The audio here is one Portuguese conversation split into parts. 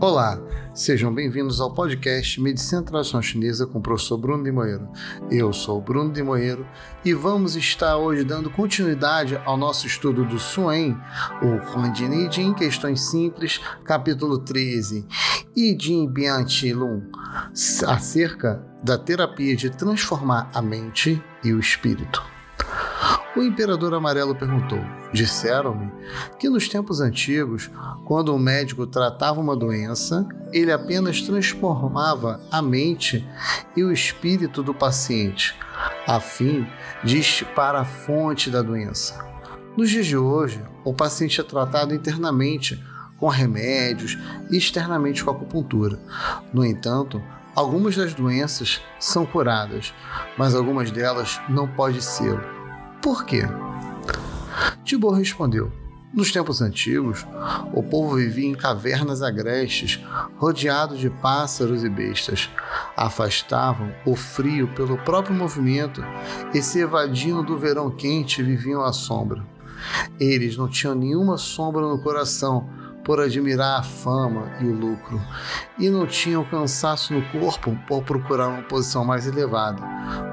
Olá, sejam bem-vindos ao podcast Medicina Tradicional Chinesa com o professor Bruno de Moeiro. Eu sou o Bruno de Moeiro e vamos estar hoje dando continuidade ao nosso estudo do Suen, o Huandini em questões simples, capítulo 13, e Jin Bian Lun, acerca da terapia de transformar a mente e o espírito. O imperador amarelo perguntou: Disseram-me que nos tempos antigos, quando um médico tratava uma doença, ele apenas transformava a mente e o espírito do paciente, a fim de estipar a fonte da doença. Nos dias de hoje, o paciente é tratado internamente com remédios e externamente com acupuntura. No entanto, algumas das doenças são curadas, mas algumas delas não podem ser por quê? Tibor respondeu: Nos tempos antigos, o povo vivia em cavernas agrestes, rodeado de pássaros e bestas. Afastavam o frio pelo próprio movimento e se evadindo do verão quente viviam à sombra. Eles não tinham nenhuma sombra no coração por admirar a fama e o lucro, e não tinham cansaço no corpo por procurar uma posição mais elevada.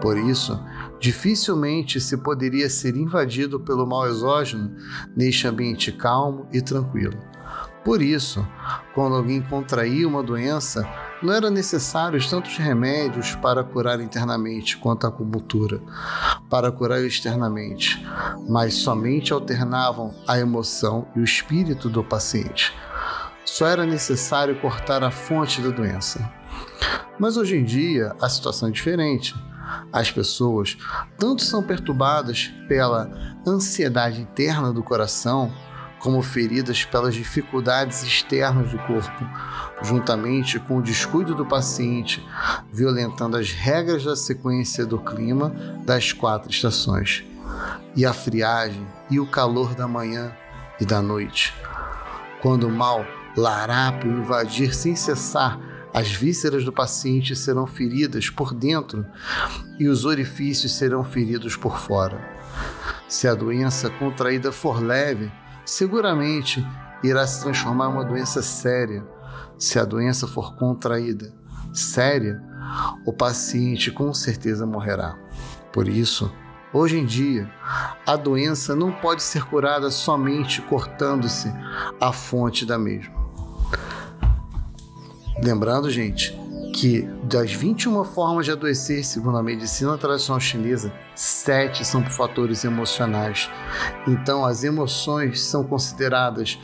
Por isso, dificilmente se poderia ser invadido pelo mal exógeno neste ambiente calmo e tranquilo. Por isso, quando alguém contraía uma doença, não era necessários tantos remédios para curar internamente quanto a acupuntura, para curar externamente, mas somente alternavam a emoção e o espírito do paciente. Só era necessário cortar a fonte da doença. Mas hoje em dia a situação é diferente. As pessoas tanto são perturbadas pela ansiedade interna do coração, como feridas pelas dificuldades externas do corpo, juntamente com o descuido do paciente, violentando as regras da sequência do clima das quatro estações, e a friagem e o calor da manhã e da noite. Quando o mal larápio invadir sem cessar as vísceras do paciente serão feridas por dentro e os orifícios serão feridos por fora. Se a doença contraída for leve, seguramente irá se transformar em uma doença séria. Se a doença for contraída séria, o paciente com certeza morrerá. Por isso, hoje em dia, a doença não pode ser curada somente cortando-se a fonte da mesma. Lembrando, gente, que das 21 formas de adoecer, segundo a medicina tradicional chinesa, sete são por fatores emocionais. Então, as emoções são consideradas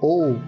ou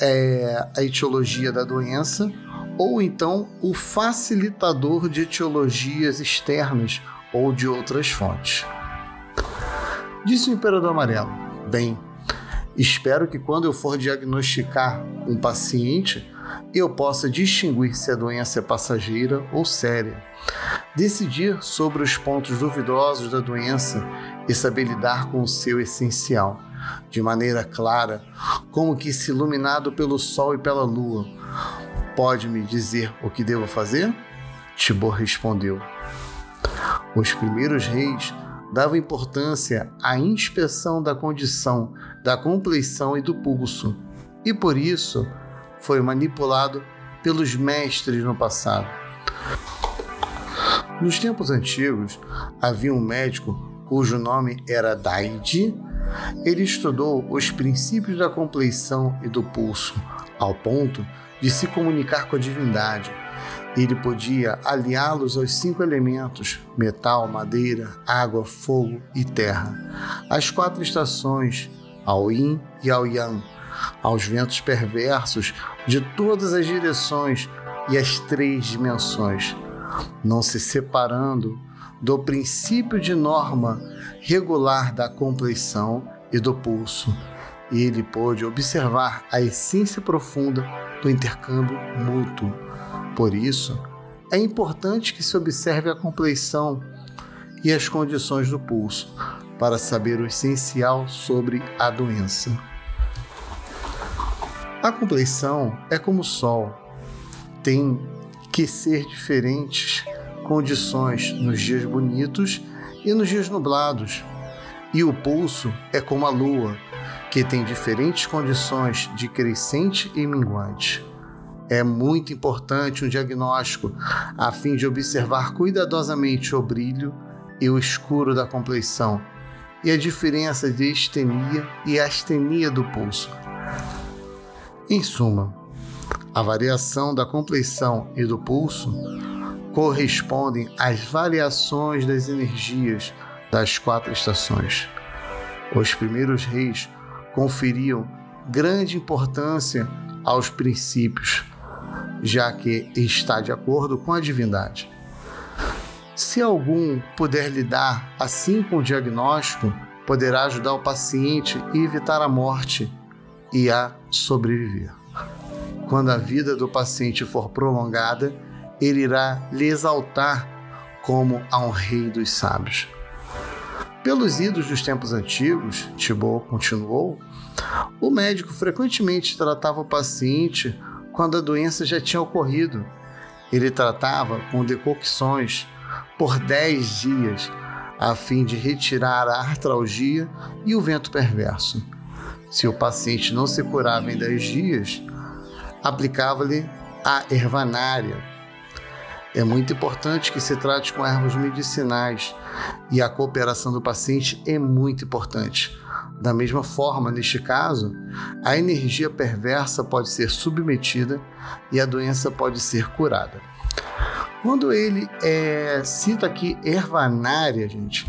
é, a etiologia da doença, ou então o facilitador de etiologias externas ou de outras fontes. Disse o Imperador Amarelo: Bem, espero que quando eu for diagnosticar um paciente, eu possa distinguir se a doença é passageira ou séria, decidir sobre os pontos duvidosos da doença e saber lidar com o seu essencial, de maneira clara, como que se iluminado pelo sol e pela lua. Pode me dizer o que devo fazer? Tibor respondeu. Os primeiros reis davam importância à inspeção da condição, da compleição e do pulso, e por isso foi manipulado pelos mestres no passado. Nos tempos antigos, havia um médico cujo nome era Daidi. Ele estudou os princípios da compleição e do pulso, ao ponto de se comunicar com a divindade. Ele podia aliá-los aos cinco elementos: metal, madeira, água, fogo e terra, as quatro estações, ao yin e ao yang, aos ventos perversos de todas as direções e as três dimensões, não se separando do princípio de norma regular da compleição e do pulso. E ele pôde observar a essência profunda do intercâmbio mútuo. Por isso, é importante que se observe a compleição e as condições do pulso para saber o essencial sobre a doença. A compleição é como o sol, tem que ser diferentes condições nos dias bonitos e nos dias nublados. E o pulso é como a lua, que tem diferentes condições de crescente e minguante. É muito importante um diagnóstico a fim de observar cuidadosamente o brilho e o escuro da compleição e a diferença de estenia e astenia do pulso. Em suma, a variação da compleição e do pulso correspondem às variações das energias das quatro estações. Os primeiros reis conferiam grande importância aos princípios, já que está de acordo com a divindade. Se algum puder lidar assim com o diagnóstico, poderá ajudar o paciente a evitar a morte e a sobreviver. Quando a vida do paciente for prolongada, ele irá lhe exaltar como a um rei dos sábios. Pelos idos dos tempos antigos, Thibault continuou, o médico frequentemente tratava o paciente quando a doença já tinha ocorrido. Ele tratava com decocções por 10 dias, a fim de retirar a artralgia e o vento perverso. Se o paciente não se curava em 10 dias, aplicava-lhe a ervanária. É muito importante que se trate com ervas medicinais e a cooperação do paciente é muito importante. Da mesma forma, neste caso, a energia perversa pode ser submetida e a doença pode ser curada. Quando ele é, cita aqui ervanária, gente,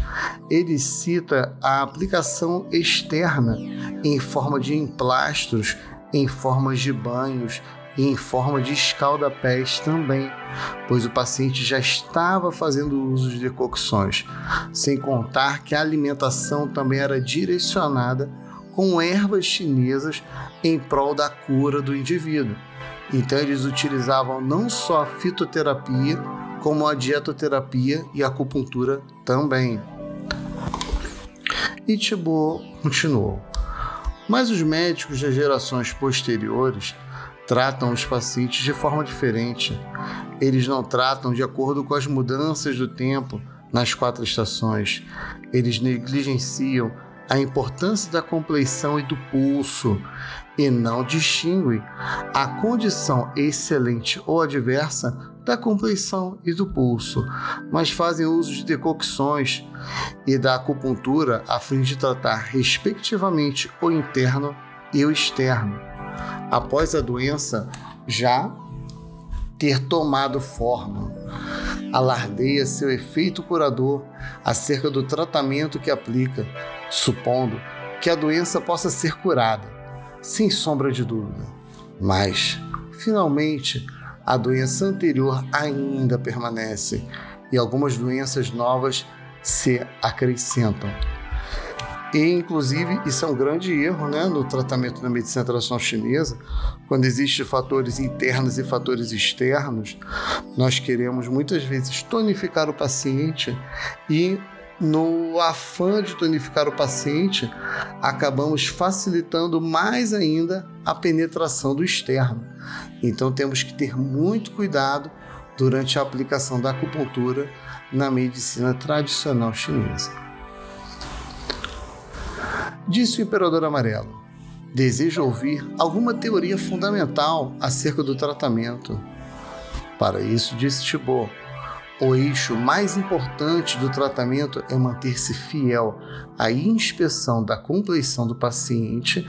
ele cita a aplicação externa em forma de emplastros, em forma de banhos e em forma de escalda-pés também, pois o paciente já estava fazendo uso de decocções, sem contar que a alimentação também era direcionada com ervas chinesas em prol da cura do indivíduo. Então eles utilizavam não só a fitoterapia, como a dietoterapia e a acupuntura também. E Thibault continuou. Mas os médicos das gerações posteriores tratam os pacientes de forma diferente. Eles não tratam de acordo com as mudanças do tempo nas quatro estações. Eles negligenciam a importância da compleição e do pulso e não distinguem a condição excelente ou adversa da compleição e do pulso, mas fazem uso de decocções e da acupuntura a fim de tratar, respectivamente, o interno e o externo. Após a doença já ter tomado forma, alardeia seu efeito curador acerca do tratamento que aplica, supondo que a doença possa ser curada, sem sombra de dúvida. Mas, finalmente, a doença anterior ainda permanece e algumas doenças novas se acrescentam. E, inclusive, isso é um grande erro né, no tratamento da medicina tradicional chinesa. Quando existem fatores internos e fatores externos, nós queremos muitas vezes tonificar o paciente e no afã de tonificar o paciente, acabamos facilitando mais ainda a penetração do externo. Então temos que ter muito cuidado durante a aplicação da acupuntura na medicina tradicional chinesa. Disse o imperador amarelo: Deseja ouvir alguma teoria fundamental acerca do tratamento. Para isso, disse Thibault, o eixo mais importante do tratamento é manter-se fiel à inspeção da compleição do paciente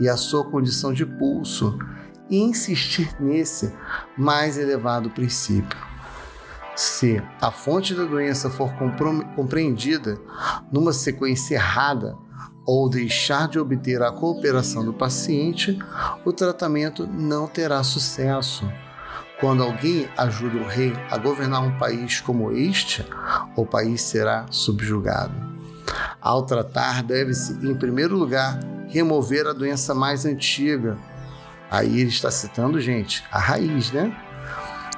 e à sua condição de pulso e insistir nesse mais elevado princípio. Se a fonte da doença for compreendida numa sequência errada ou deixar de obter a cooperação do paciente, o tratamento não terá sucesso quando alguém ajuda o rei a governar um país como este, o país será subjugado. Ao tratar, deve-se, em primeiro lugar, remover a doença mais antiga. Aí ele está citando, gente, a raiz, né?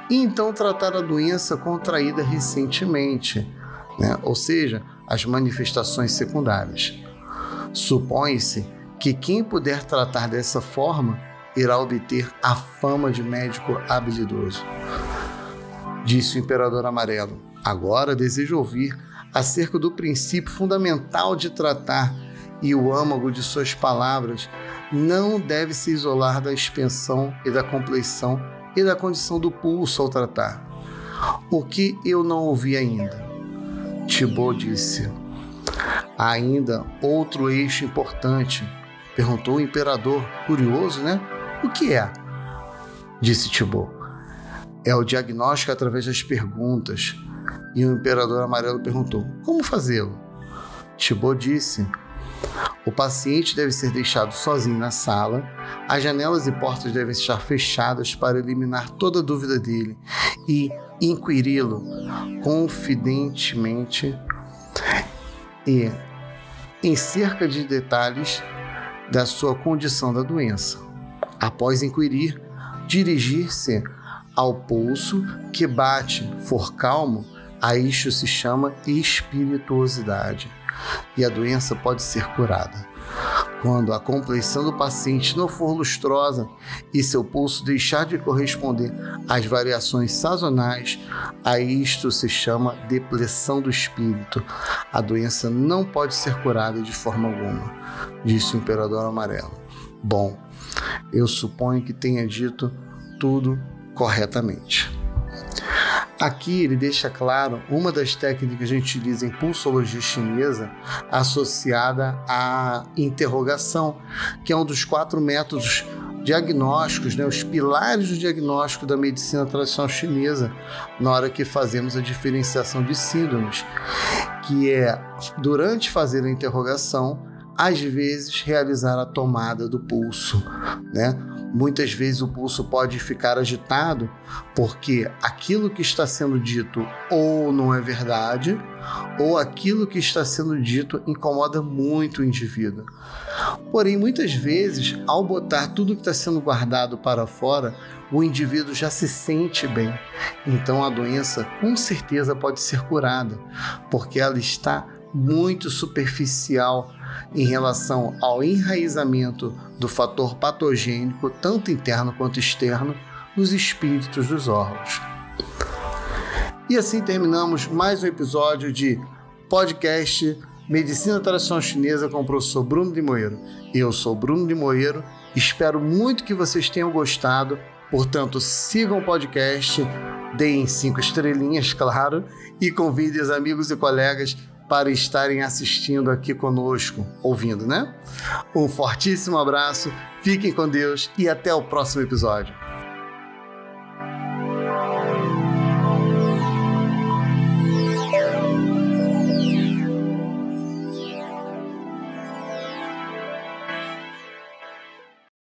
E então tratar a doença contraída recentemente, né? ou seja, as manifestações secundárias. Supõe-se que quem puder tratar dessa forma irá obter a fama de médico habilidoso. Disse o imperador amarelo: Agora desejo ouvir acerca do princípio fundamental de tratar, e o âmago de suas palavras não deve se isolar da expansão e da compleição e da condição do pulso ao tratar. O que eu não ouvi ainda? Tibô disse. Há ainda outro eixo importante, perguntou o imperador, curioso, né? O que é? Disse Tibô. É o diagnóstico através das perguntas. E o imperador amarelo perguntou: Como fazê-lo? Tibô disse: O paciente deve ser deixado sozinho na sala, as janelas e portas devem estar fechadas para eliminar toda dúvida dele e inquiri-lo confidentemente e em cerca de detalhes da sua condição da doença. Após inquirir, dirigir-se ao pulso que bate, for calmo, a isto se chama espirituosidade e a doença pode ser curada. Quando a compleição do paciente não for lustrosa e seu pulso deixar de corresponder às variações sazonais, a isto se chama depressão do espírito. A doença não pode ser curada de forma alguma, disse o imperador amarelo. Bom, eu suponho que tenha dito tudo corretamente. Aqui ele deixa claro uma das técnicas que a gente utiliza em pulsologia chinesa associada à interrogação, que é um dos quatro métodos diagnósticos, né, os pilares do diagnóstico da medicina tradicional chinesa, na hora que fazemos a diferenciação de síndromes, que é durante fazer a interrogação, às vezes realizar a tomada do pulso, né? Muitas vezes o pulso pode ficar agitado porque aquilo que está sendo dito ou não é verdade, ou aquilo que está sendo dito incomoda muito o indivíduo. Porém, muitas vezes, ao botar tudo que está sendo guardado para fora, o indivíduo já se sente bem. Então a doença com certeza pode ser curada, porque ela está muito superficial em relação ao enraizamento do fator patogênico, tanto interno quanto externo, nos espíritos dos órgãos. E assim terminamos mais um episódio de podcast Medicina Tradicional Chinesa com o professor Bruno de Moeiro. Eu sou Bruno de Moeiro, espero muito que vocês tenham gostado. Portanto, sigam o podcast, deem cinco estrelinhas, claro, e convidem os amigos e colegas para estarem assistindo aqui conosco, ouvindo, né? Um fortíssimo abraço, fiquem com Deus e até o próximo episódio.